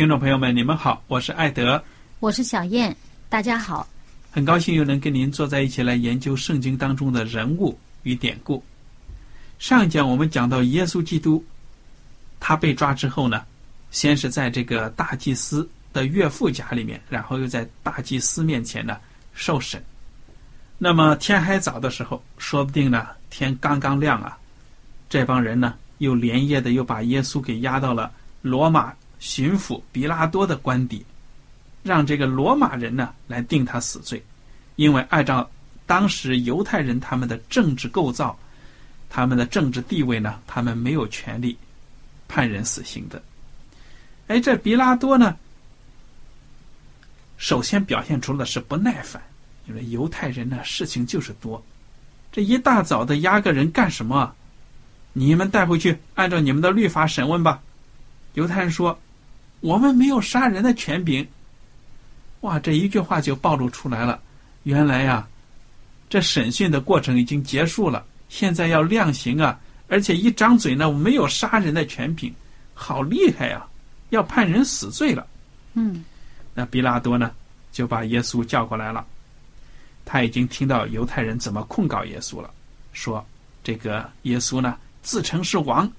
听众朋友们，你们好，我是艾德，我是小燕，大家好。很高兴又能跟您坐在一起来研究圣经当中的人物与典故。上一讲我们讲到耶稣基督，他被抓之后呢，先是在这个大祭司的岳父家里面，然后又在大祭司面前呢受审。那么天还早的时候，说不定呢天刚刚亮啊，这帮人呢又连夜的又把耶稣给押到了罗马。巡抚比拉多的官邸，让这个罗马人呢来定他死罪，因为按照当时犹太人他们的政治构造，他们的政治地位呢，他们没有权利判人死刑的。哎，这比拉多呢，首先表现出的是不耐烦，因为犹太人呢事情就是多，这一大早的押个人干什么？你们带回去，按照你们的律法审问吧。犹太人说。我们没有杀人的权柄。哇，这一句话就暴露出来了。原来呀，这审讯的过程已经结束了，现在要量刑啊！而且一张嘴呢，我没有杀人的权柄，好厉害呀！要判人死罪了。嗯，那比拉多呢，就把耶稣叫过来了。他已经听到犹太人怎么控告耶稣了，说这个耶稣呢自称是王，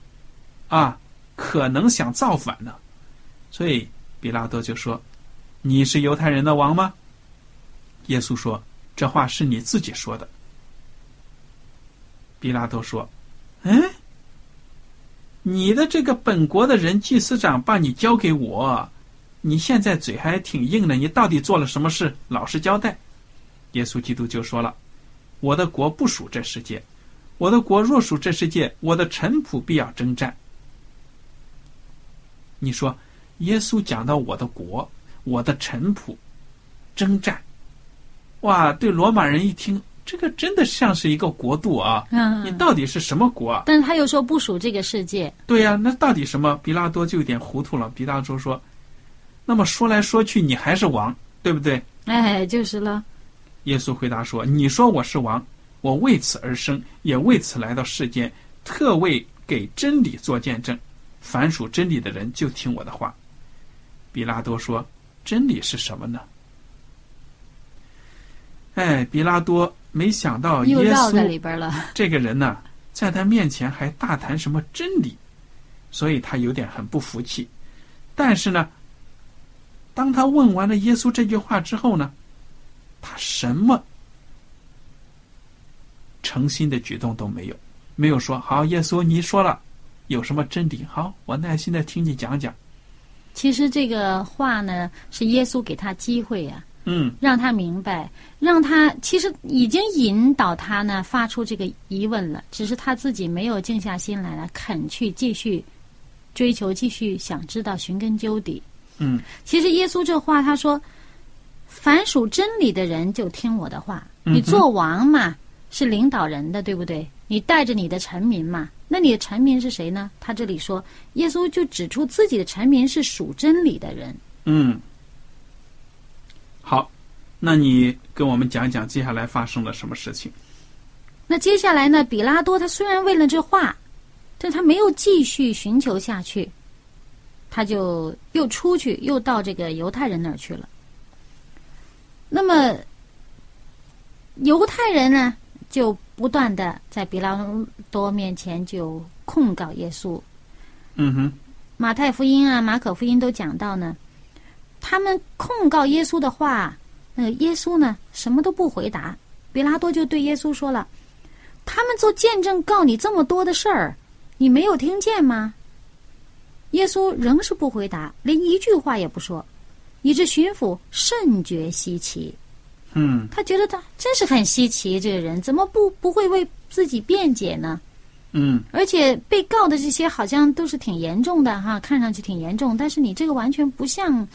啊，可能想造反呢。所以，比拉多就说：“你是犹太人的王吗？”耶稣说：“这话是你自己说的。”比拉多说：“嗯，你的这个本国的人祭司长把你交给我，你现在嘴还挺硬的，你到底做了什么事？老实交代。”耶稣基督就说了：“我的国不属这世界，我的国若属这世界，我的臣仆必要征战。”你说。耶稣讲到我的国，我的臣仆，征战，哇！对罗马人一听，这个真的像是一个国度啊！嗯，你到底是什么国啊？但是他又说不属这个世界。对呀，那到底什么？比拉多就有点糊涂了。比拉多说：“那么说来说去，你还是王，对不对？”哎，就是了。耶稣回答说：“你说我是王，我为此而生，也为此来到世间，特为给真理做见证。凡属真理的人，就听我的话。”比拉多说：“真理是什么呢？”哎，比拉多没想到耶稣 这个人呢，在他面前还大谈什么真理，所以他有点很不服气。但是呢，当他问完了耶稣这句话之后呢，他什么诚心的举动都没有，没有说：“好，耶稣，你说了有什么真理？好，我耐心的听你讲讲。”其实这个话呢，是耶稣给他机会呀，嗯，让他明白，让他其实已经引导他呢发出这个疑问了，只是他自己没有静下心来了，肯去继续追求，继续想知道寻根究底。嗯，其实耶稣这话他说：“凡属真理的人就听我的话。”你做王嘛，是领导人的，对不对？你带着你的臣民嘛。那你的臣民是谁呢？他这里说，耶稣就指出自己的臣民是属真理的人。嗯，好，那你跟我们讲讲接下来发生了什么事情？那接下来呢？比拉多他虽然问了这话，但他没有继续寻求下去，他就又出去，又到这个犹太人那儿去了。那么犹太人呢，就不断的在比拉多面前就控告耶稣。嗯哼，马太福音啊，马可福音都讲到呢，他们控告耶稣的话，那个耶稣呢，什么都不回答。比拉多就对耶稣说了。他们做见证告你这么多的事儿，你没有听见吗？耶稣仍是不回答，连一句话也不说，以致巡抚甚觉稀奇。嗯，他觉得他真是很稀奇，这个人怎么不不会为自己辩解呢？嗯，而且被告的这些好像都是挺严重的哈，看上去挺严重，但是你这个完全不像。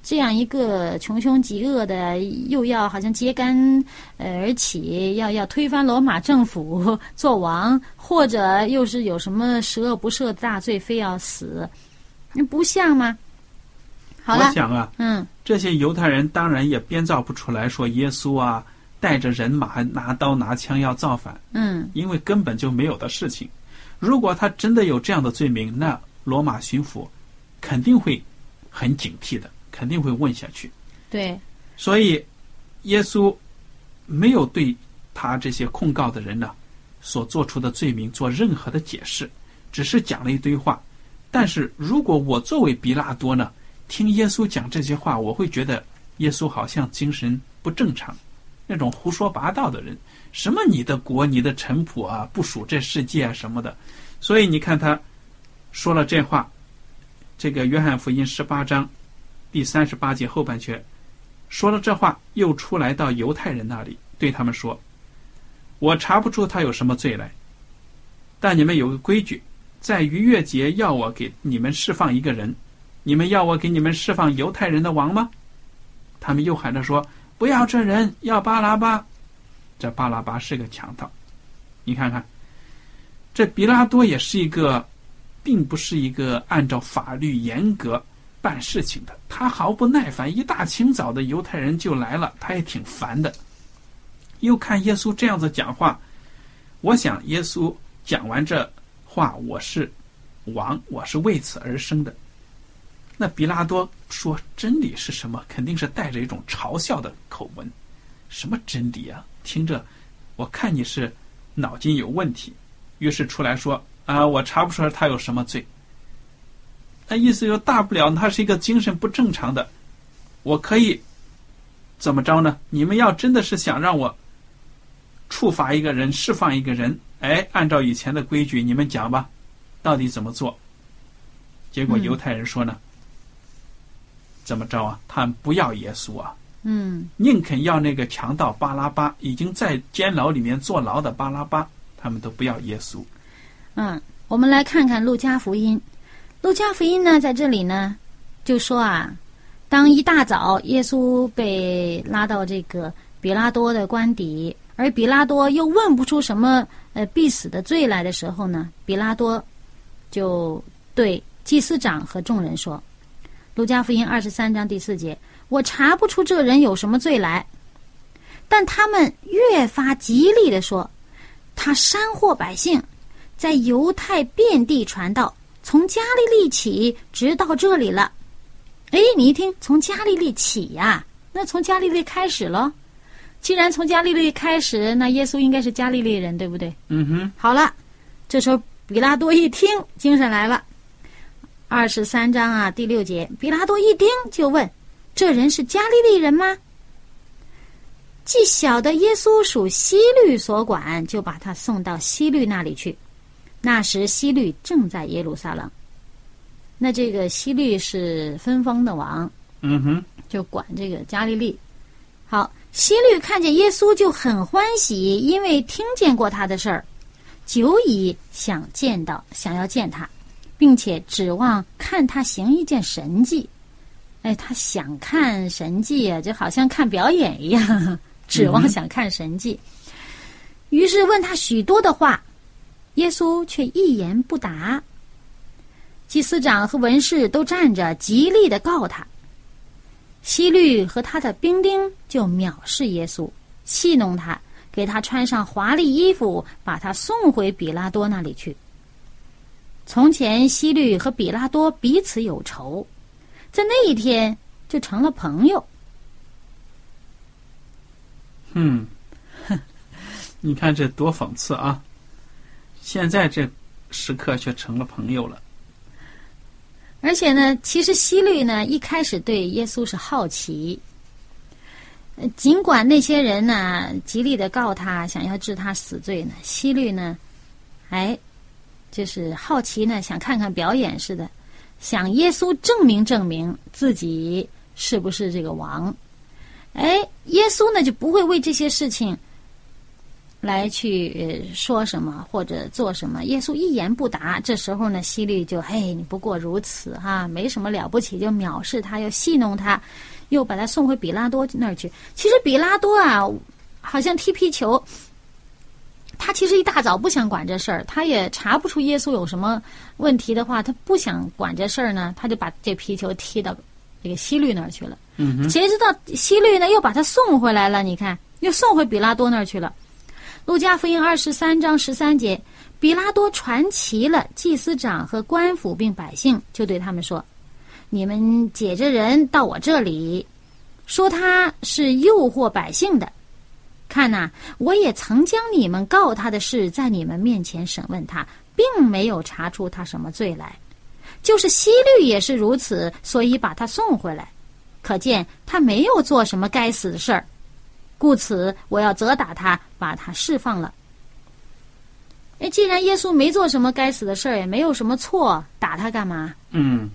这样一个穷凶极恶的，又要好像揭竿呃而起，要要推翻罗马政府 做王，或者又是有什么十恶不赦的大罪，非要死，那不像吗？好，我想啊，嗯，这些犹太人当然也编造不出来说耶稣啊带着人马拿刀拿枪要造反，嗯，因为根本就没有的事情。如果他真的有这样的罪名，那罗马巡抚肯定会很警惕的。肯定会问下去，对，所以耶稣没有对他这些控告的人呢所做出的罪名做任何的解释，只是讲了一堆话。但是如果我作为比拉多呢，听耶稣讲这些话，我会觉得耶稣好像精神不正常，那种胡说八道的人，什么你的国、你的臣仆啊，不属这世界啊什么的。所以你看他说了这话，这个约翰福音十八章。第三十八节后半阙，说了这话，又出来到犹太人那里，对他们说：“我查不出他有什么罪来，但你们有个规矩，在逾越节要我给你们释放一个人，你们要我给你们释放犹太人的王吗？”他们又喊着说：“不要这人，要巴拉巴。”这巴拉巴是个强盗。你看看，这比拉多也是一个，并不是一个按照法律严格。办事情的，他毫不耐烦。一大清早的犹太人就来了，他也挺烦的。又看耶稣这样子讲话，我想耶稣讲完这话，我是王，我是为此而生的。那比拉多说真理是什么？肯定是带着一种嘲笑的口吻。什么真理啊？听着，我看你是脑筋有问题。于是出来说啊，我查不出来他有什么罪。那意思就大不了他是一个精神不正常的，我可以怎么着呢？你们要真的是想让我处罚一个人、释放一个人，哎，按照以前的规矩，你们讲吧，到底怎么做？结果犹太人说呢，怎么着啊？他们不要耶稣啊，嗯，宁肯要那个强盗巴拉巴，已经在监牢里面坐牢的巴拉巴，他们都不要耶稣。嗯，我们来看看路加福音。路加福音呢，在这里呢，就说啊，当一大早耶稣被拉到这个比拉多的官邸，而比拉多又问不出什么呃必死的罪来的时候呢，比拉多就对祭司长和众人说：“路加福音二十三章第四节，我查不出这人有什么罪来，但他们越发极力的说，他煽惑百姓，在犹太遍地传道。”从加利利起，直到这里了。哎，你一听，从加利利起呀，那从加利利开始了。既然从加利利开始，那耶稣应该是加利利人，对不对？嗯哼。好了，这时候比拉多一听，精神来了。二十三章啊，第六节，比拉多一听就问：“这人是加利利人吗？”既晓得耶稣属西律所管，就把他送到西律那里去。那时，西律正在耶路撒冷。那这个西律是分封的王，嗯哼，就管这个加利利。好，西律看见耶稣就很欢喜，因为听见过他的事儿，久已想见到，想要见他，并且指望看他行一件神迹。哎，他想看神迹啊，就好像看表演一样，指望想看神迹。于是问他许多的话，耶稣却一言不答。祭司长和文士都站着，极力的告他。希律和他的兵丁就藐视耶稣，戏弄他，给他穿上华丽衣服，把他送回比拉多那里去。从前希律和比拉多彼此有仇，在那一天就成了朋友。嗯，你看这多讽刺啊！现在这时刻却成了朋友了。而且呢，其实希律呢一开始对耶稣是好奇，尽管那些人呢极力的告他，想要治他死罪呢，希律呢，哎，就是好奇呢，想看看表演似的，想耶稣证明证明自己是不是这个王。哎，耶稣呢就不会为这些事情。来去说什么或者做什么，耶稣一言不答。这时候呢，希律就嘿，你不过如此哈，没什么了不起，就藐视他，又戏弄他，又把他送回比拉多那儿去。其实比拉多啊，好像踢皮球，他其实一大早不想管这事儿，他也查不出耶稣有什么问题的话，他不想管这事儿呢，他就把这皮球踢到这个西律那儿去了。嗯谁知道西律呢又把他送回来了？你看，又送回比拉多那儿去了。路加福音二十三章十三节，比拉多传齐了祭司长和官府并百姓，就对他们说：“你们解着人到我这里，说他是诱惑百姓的。看呐，我也曾将你们告他的事在你们面前审问他，并没有查出他什么罪来。就是西律也是如此，所以把他送回来。可见他没有做什么该死的事儿。”故此，我要责打他，把他释放了。哎，既然耶稣没做什么该死的事儿，也没有什么错，打他干嘛？嗯。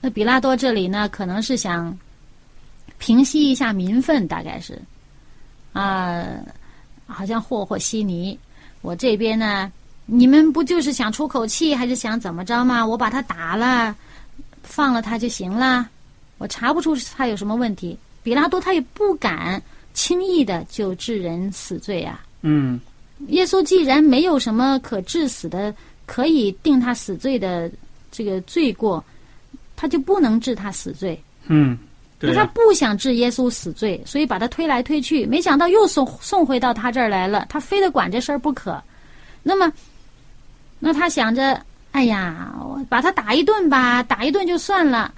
那比拉多这里呢，可能是想平息一下民愤，大概是啊，好像和和稀泥。我这边呢，你们不就是想出口气，还是想怎么着吗？我把他打了，放了他就行了。我查不出他有什么问题。比拉多他也不敢轻易的就治人死罪啊。嗯，耶稣既然没有什么可致死的、可以定他死罪的这个罪过，他就不能治他死罪。嗯，那。他不想治耶稣死罪，所以把他推来推去，没想到又送送回到他这儿来了。他非得管这事儿不可。那么，那他想着，哎呀，把他打一顿吧，打一顿就算了，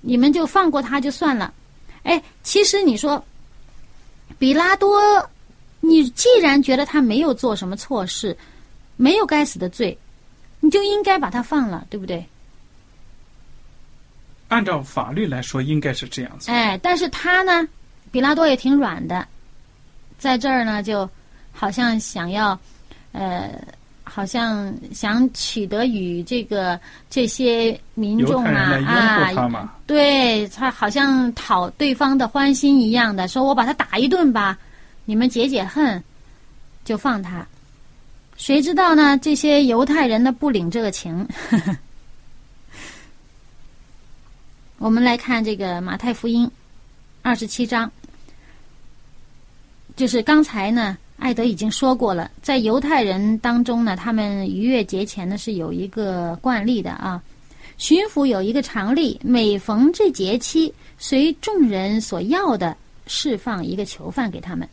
你们就放过他就算了。哎，其实你说，比拉多，你既然觉得他没有做什么错事，没有该死的罪，你就应该把他放了，对不对？按照法律来说，应该是这样子。哎，但是他呢，比拉多也挺软的，在这儿呢，就好像想要，呃。好像想取得与这个这些民众啊啊，对他好像讨对方的欢心一样的，说我把他打一顿吧，你们解解恨，就放他。谁知道呢？这些犹太人呢不领这个情。我们来看这个马太福音二十七章，就是刚才呢。艾德已经说过了，在犹太人当中呢，他们逾越节前呢是有一个惯例的啊。巡抚有一个常例，每逢这节期，随众人所要的，释放一个囚犯给他们。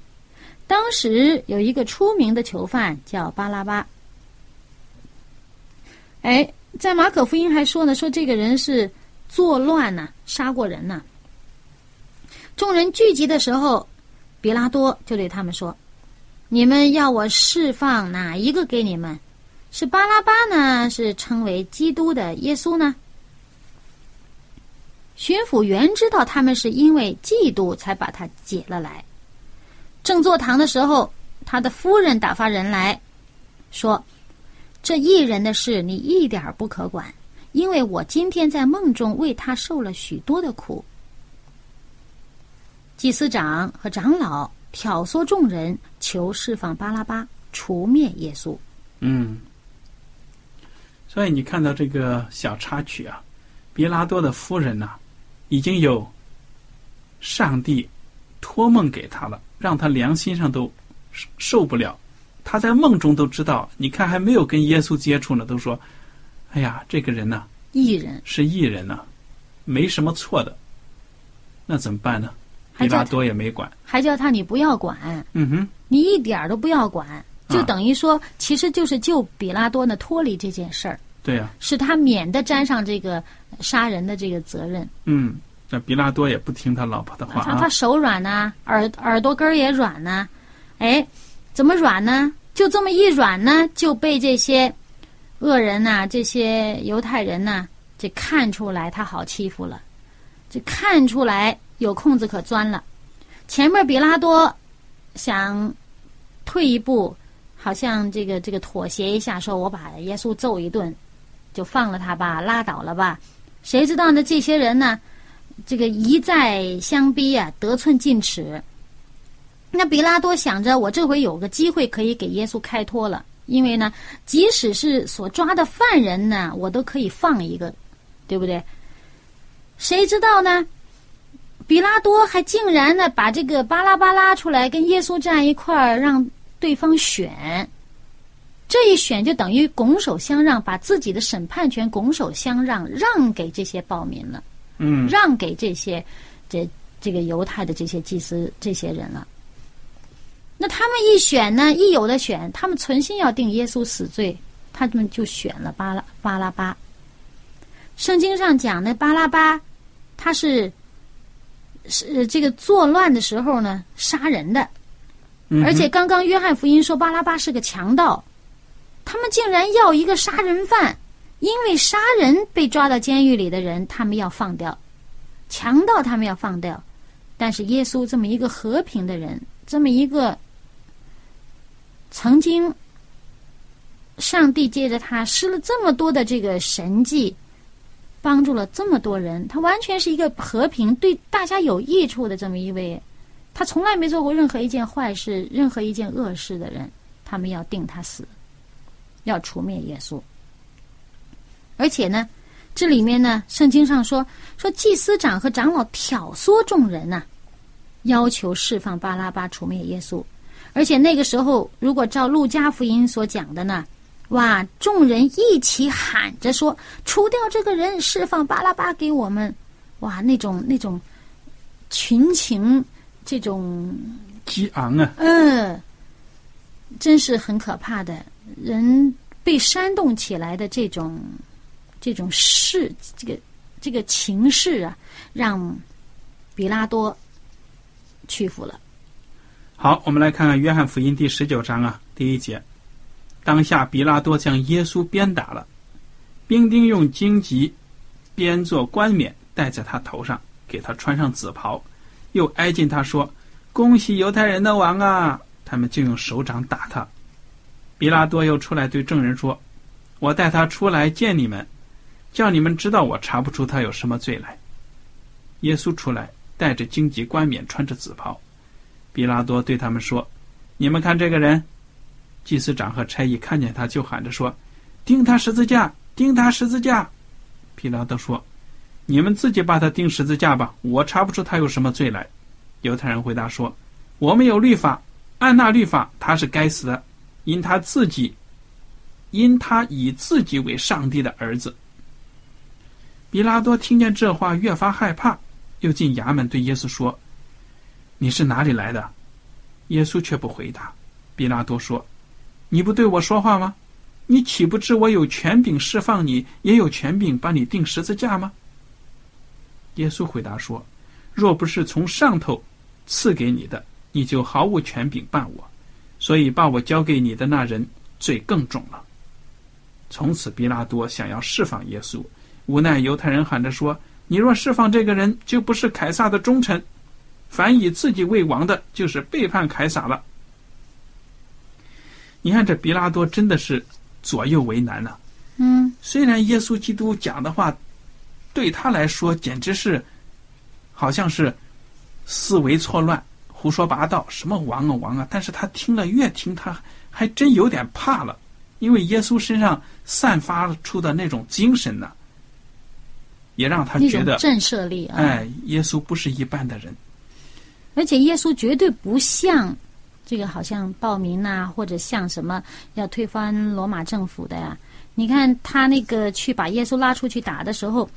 当时有一个出名的囚犯叫巴拉巴。哎，在马可福音还说呢，说这个人是作乱呢，杀过人呢。众人聚集的时候，比拉多就对他们说。你们要我释放哪一个给你们？是巴拉巴呢？是称为基督的耶稣呢？巡抚原知道他们是因为嫉妒才把他解了来。正坐堂的时候，他的夫人打发人来说：“这一人的事你一点不可管，因为我今天在梦中为他受了许多的苦。”祭司长和长老。挑唆众人求释放巴拉巴，除灭耶稣。嗯，所以你看到这个小插曲啊，比拉多的夫人呢，已经有上帝托梦给他了，让他良心上都受不了。他在梦中都知道，你看还没有跟耶稣接触呢，都说：“哎呀，这个人呢，艺人是艺人呢，没什么错的。”那怎么办呢？比拉多也没管。还叫他你不要管，嗯哼，你一点儿都不要管，就啊等于说，其实就是救比拉多呢脱离这件事儿，对呀、使他免得沾上这个杀人的这个责任。嗯，那比拉多也不听他老婆的话他。手软呐、耳耳朵根儿也软呐、哎，怎么软呢？就这么一软呢，就被这些恶人呐、这些犹太人呐、这看出来他好欺负了，这看出来有空子可钻了。前面比拉多想退一步，好像这个这个妥协一下，说我把耶稣揍一顿，就放了他吧，拉倒了吧。谁知道呢？这些人呢，这个一再相逼啊，得寸进尺。那比拉多想着，我这回有个机会可以给耶稣开脱了，因为呢，即使是所抓的犯人呢，我都可以放一个，对不对？谁知道呢？比拉多还竟然呢，把这个巴拉巴拉出来跟耶稣站一块儿，让对方选。这一选就等于拱手相让，把自己的审判权拱手相让，让给这些暴民了。嗯，让给这些这这个犹太的这些祭司这些人了。那他们一选呢，一有的选，他们存心要定耶稣死罪，他们就选了巴拉巴拉巴。圣经上讲的巴拉巴，他是是呃这个作乱的时候呢杀人的，而且刚刚约翰福音说巴拉巴是个强盗，他们竟然要一个杀人犯，因为杀人被抓到监狱里的人，他们要放掉；强盗他们要放掉，但是耶稣这么一个和平的人，这么一个曾经上帝借着他施了这么多的这个神迹，帮助了这么多人，他完全是一个和平、对大家有益处的这么一位。他从来没做过任何一件坏事、任何一件恶事的人，他们要定他死，要除灭耶稣。而且呢，这里面呢，圣经上说说祭司长和长老挑唆众人呐、要求释放巴拉巴，除灭耶稣。而且那个时候，如果照路加福音所讲的呢，哇，众人一起喊着说：“除掉这个人，释放巴拉巴给我们！”哇，那种那种群情，这种激昂啊，嗯，真是很可怕的，人被煽动起来的这种这种势，这个这个情势啊，让比拉多屈服了。好，我们来看看约翰福音第十九章啊，第一节。当下比拉多将耶稣鞭打了，兵丁用荆棘编作冠冕戴在他头上，给他穿上紫袍，又挨近他说：“恭喜犹太人的王啊！”他们就用手掌打他。比拉多又出来对证人说：“我带他出来见你们，叫你们知道我查不出他有什么罪来。”耶稣出来，带着荆棘冠冕，穿着紫袍。比拉多对他们说：“你们看这个人。”祭司长和差役看见他，就喊着说：“钉他十字架！钉他十字架！”比拉多说：“你们自己把他钉十字架吧，我查不出他有什么罪来。”犹太人回答说：“我们有律法，按那律法，他是该死的，因他自己，因他以自己为上帝的儿子。”比拉多听见这话，越发害怕，又进衙门对耶稣说：“你是哪里来的？”耶稣却不回答。比拉多说：“你不对我说话吗？你岂不知我有权柄释放你，也有权柄把你钉十字架吗？”耶稣回答说：“若不是从上头赐给你的，你就毫无权柄办我。所以把我交给你的那人罪更重了。”从此，比拉多想要释放耶稣，无奈犹太人喊着说：“你若释放这个人，就不是凯撒的忠臣。凡以自己为王的，就是背叛凯撒了。”你看，这比拉多真的是左右为难呐、嗯，虽然耶稣基督讲的话，对他来说简直是，好像是思维错乱、胡说八道，什么王啊王啊！但是他听了越听，他还真有点怕了，因为耶稣身上散发出的那种精神呢，也让他觉得，震慑力啊，哎，耶稣不是一般的人。而且耶稣绝对不像这个好像暴民呐、或者像什么要推翻罗马政府的呀。你看他那个去把耶稣拉出去打的时候，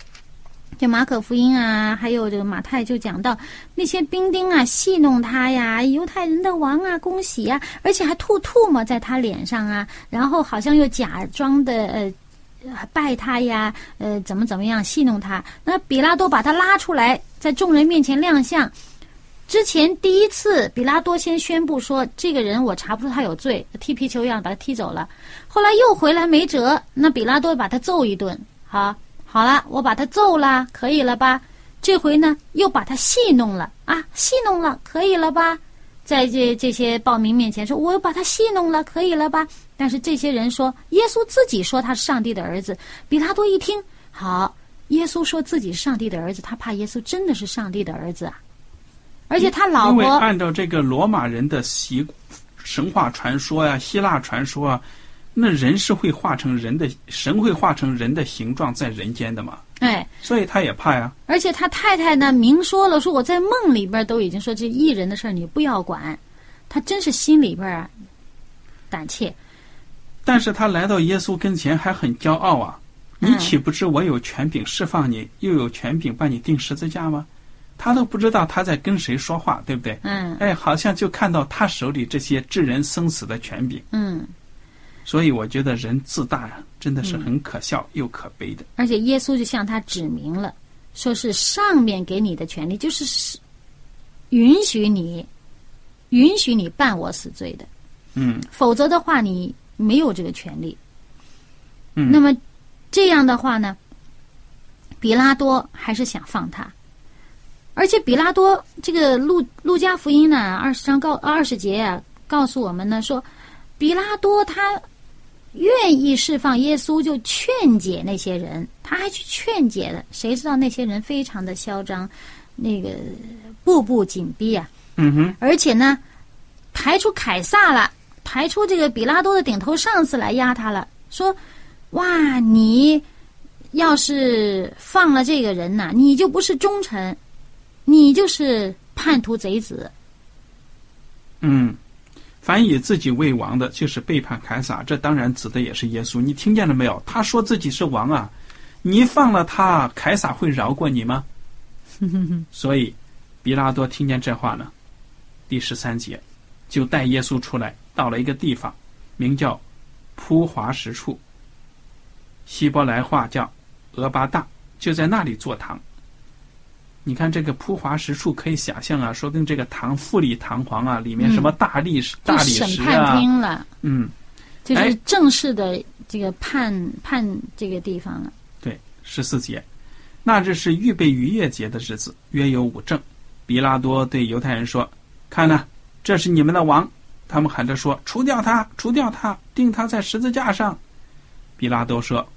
就马可福音啊，还有这个马太就讲到那些兵丁啊戏弄他呀，犹太人的王啊，恭喜呀，而且还吐唾沫在他脸上啊，然后好像又假装的呃。拜他呀，呃，怎么怎么样戏弄他？那比拉多把他拉出来，在众人面前亮相。之前第一次，比拉多先宣布说：“这个人我查不出他有罪，踢皮球一样把他踢走了。”后来又回来没辙，那比拉多把他揍一顿。好，好了，我把他揍了，可以了吧？这回呢，又把他戏弄了啊，戏弄了，可以了吧？在这这些暴民面前说：“我又把他戏弄了，可以了吧？”但是这些人说，耶稣自己说他是上帝的儿子。比拉多一听，好，耶稣说自己是上帝的儿子，他怕耶稣真的是上帝的儿子啊。而且他老因为，按照这个罗马人的习神话传说呀、希腊传说啊，那人是会化成人的，神会化成人的形状在人间的嘛，哎，所以他也怕呀。而且他太太呢，明说了，说我在梦里边都已经说这艺人的事儿你不要管，他真是心里边啊胆怯。但是他来到耶稣跟前还很骄傲啊！你嗯岂不知我有权柄释放你，又有权柄把你钉十字架吗？他都不知道他在跟谁说话，对不对？嗯。哎，好像就看到他手里这些致人生死的权柄，嗯，所以我觉得人自大呀，真的是很可笑又可悲的。而且耶稣就向他指明了，说是上面给你的权利，就是是允许你允许你办我死罪的，嗯。否则的话你没有这个权利。嗯，那么这样的话呢，比拉多还是想放他，而且比拉多这个路路加福音呢，二十章告二十节啊，告诉我们呢说，比拉多他愿意释放耶稣，就劝解那些人，他还去劝解了。谁知道那些人非常的嚣张，那个步步紧逼啊，嗯哼，而且呢，排除凯撒了，排除这个比拉多的顶头上司来压他了，说：“哇，你要是放了这个人呐、你就不是忠臣，你就是叛徒贼子。嗯，凡以自己为王的，就是背叛凯撒。这当然指的也是耶稣。你听见了没有？他说自己是王啊！你放了他，凯撒会饶过你吗？所以，比拉多听见这话呢，第十三节，就带耶稣出来，到了一个地方，名叫铺华石处，希伯来话叫俄巴大，就在那里坐堂。你看这个铺华石处，可以想象啊，说不定这个堂富丽堂皇啊，里面什么大理石、就大理审判石啊，厅了，嗯，就是哎正式的这个判判这个地方了。对，十四节，那日是预备逾越节的日子，约有五正。比拉多对犹太人说：“看呐，这是你们的王。”他们喊着说：“除掉他，除掉他，钉他在十字架上。”比拉多说：“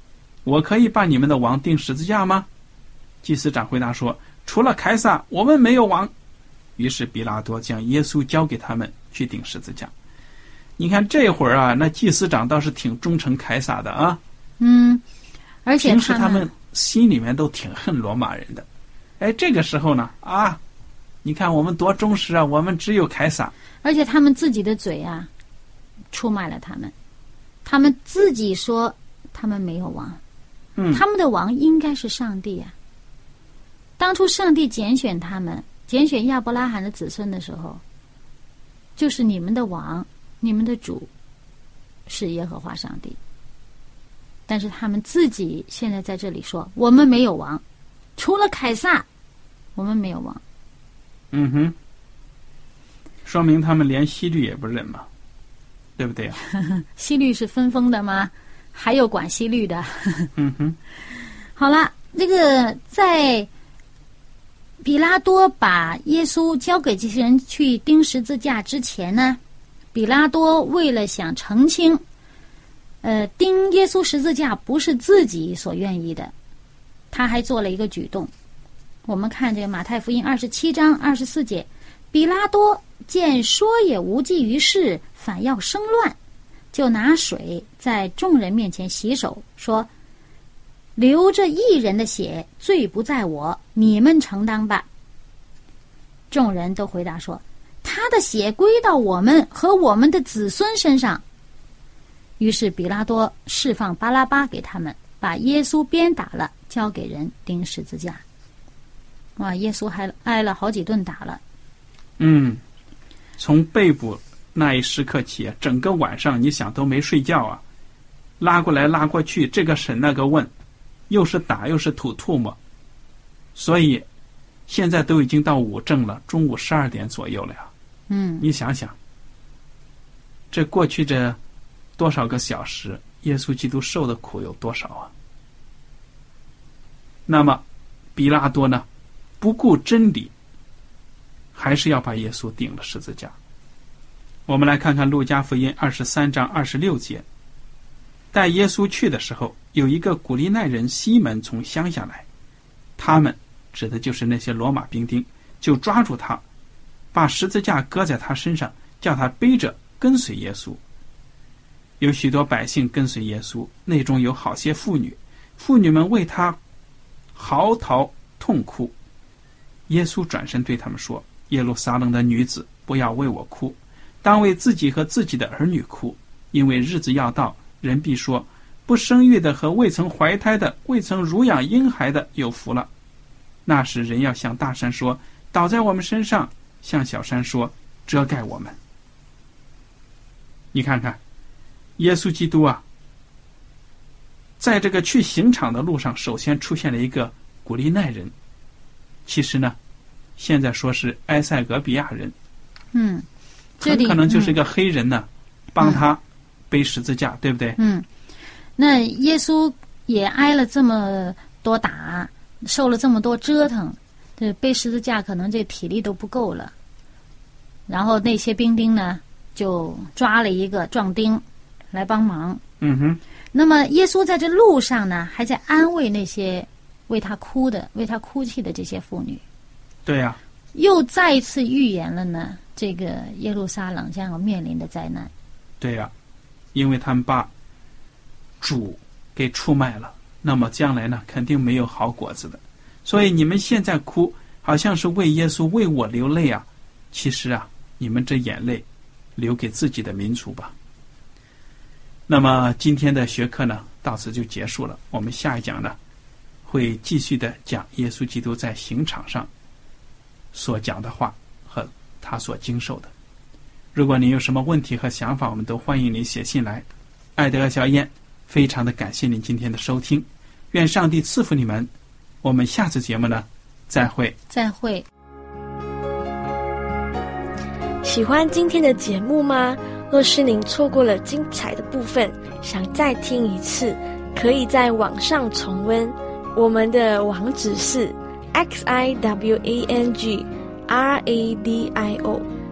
我可以把你们的王钉十字架吗？”祭司长回答说：“除了凯撒，我们没有王。”于是比拉多将耶稣交给他们去顶十字架。你看这会儿啊，那祭司长倒是挺忠诚凯撒的啊。嗯，而且平时他们们心里面都挺恨罗马人的，哎，这个时候呢，啊，你看我们多忠实啊，我们只有凯撒，而且他们自己的嘴啊，出卖了他们。他们自己说他们没有王，嗯他们的王应该是上帝啊。当初上帝拣选他们，拣选亚伯拉罕的子孙的时候，就是你们的王，你们的主是耶和华上帝。但是他们自己现在在这里说，我们没有王，除了凯撒，我们没有王。嗯哼，说明他们连西律也不认嘛，对不对啊？西律是分封的吗？还有管西律的。嗯哼，好了，这个在比拉多把耶稣交给这些人去钉十字架之前呢，比拉多为了想澄清，呃，钉耶稣十字架不是自己所愿意的，他还做了一个举动。我们看这个马太福音二十七章二十四节，比拉多见说也无济于事，反要生乱，就拿水在众人面前洗手，说。流着一人的血，罪不在我，你们承担吧。众人都回答说：“他的血归到我们和我们的子孙身上。于是比拉多释放巴拉巴给他们，把耶稣鞭打了，交给人钉十字架。哇，耶稣还挨了好几顿打了。嗯，从被捕那一时刻起，整个晚上你想都没睡觉啊，拉过来拉过去，这个审那个问，又是打又是吐唾沫，所以现在都已经到午正了，中午十二点左右了呀。嗯，你想想，这过去这多少个小时，耶稣基督受的苦有多少啊？那么，比拉多呢，不顾真理，还是要把耶稣钉了十字架。我们来看看《路加福音》二十三章二十六节，带耶稣去的时候，有一个古利奈人西门从乡下来，他们指的就是那些罗马兵丁，就抓住他。把十字架搁在他身上，叫他背着跟随耶稣。有许多百姓跟随耶稣，内中有好些妇女，妇女们为他嚎啕痛哭。耶稣转身对他们说：“耶路撒冷的女子，不要为我哭，当为自己和自己的儿女哭，因为日子要到，人必说：不生育的和未曾怀胎的、未曾乳养婴孩的有福了。那时人要向大山说：倒在我们身上。”向小山说：“遮盖我们。”你看看，耶稣基督啊，在这个去刑场的路上，首先出现了一个古利奈人。其实呢，现在说是埃塞俄比亚人。嗯，很可能就是一个黑人呢，帮他背十字架，对不对？嗯，那耶稣也挨了这么多打，受了这么多折腾。这背十字架可能这体力都不够了，然后那些兵丁呢就抓了一个壮丁来帮忙。嗯哼。那么耶稣在这路上呢，还在安慰那些为他哭的、为他哭泣的这些妇女。对呀。又再一次预言了呢，这个耶路撒冷将要面临的灾难。对呀，因为他们把主给出卖了，那么将来呢，肯定没有好果子的。所以你们现在哭，好像是为耶稣为我流泪啊！其实啊，你们这眼泪，留给自己的民族吧。那么今天的学科呢，到此就结束了。我们下一讲呢，会继续的讲耶稣基督在刑场上所讲的话和他所经受的。如果您有什么问题和想法，我们都欢迎您写信来。爱德和小燕，非常的感谢您今天的收听，愿上帝赐福你们。我们下次节目呢，再会。再会。喜欢今天的节目吗？若是您错过了精彩的部分，想再听一次，可以在网上重温。我们的网址是 x i w a n g r a d i o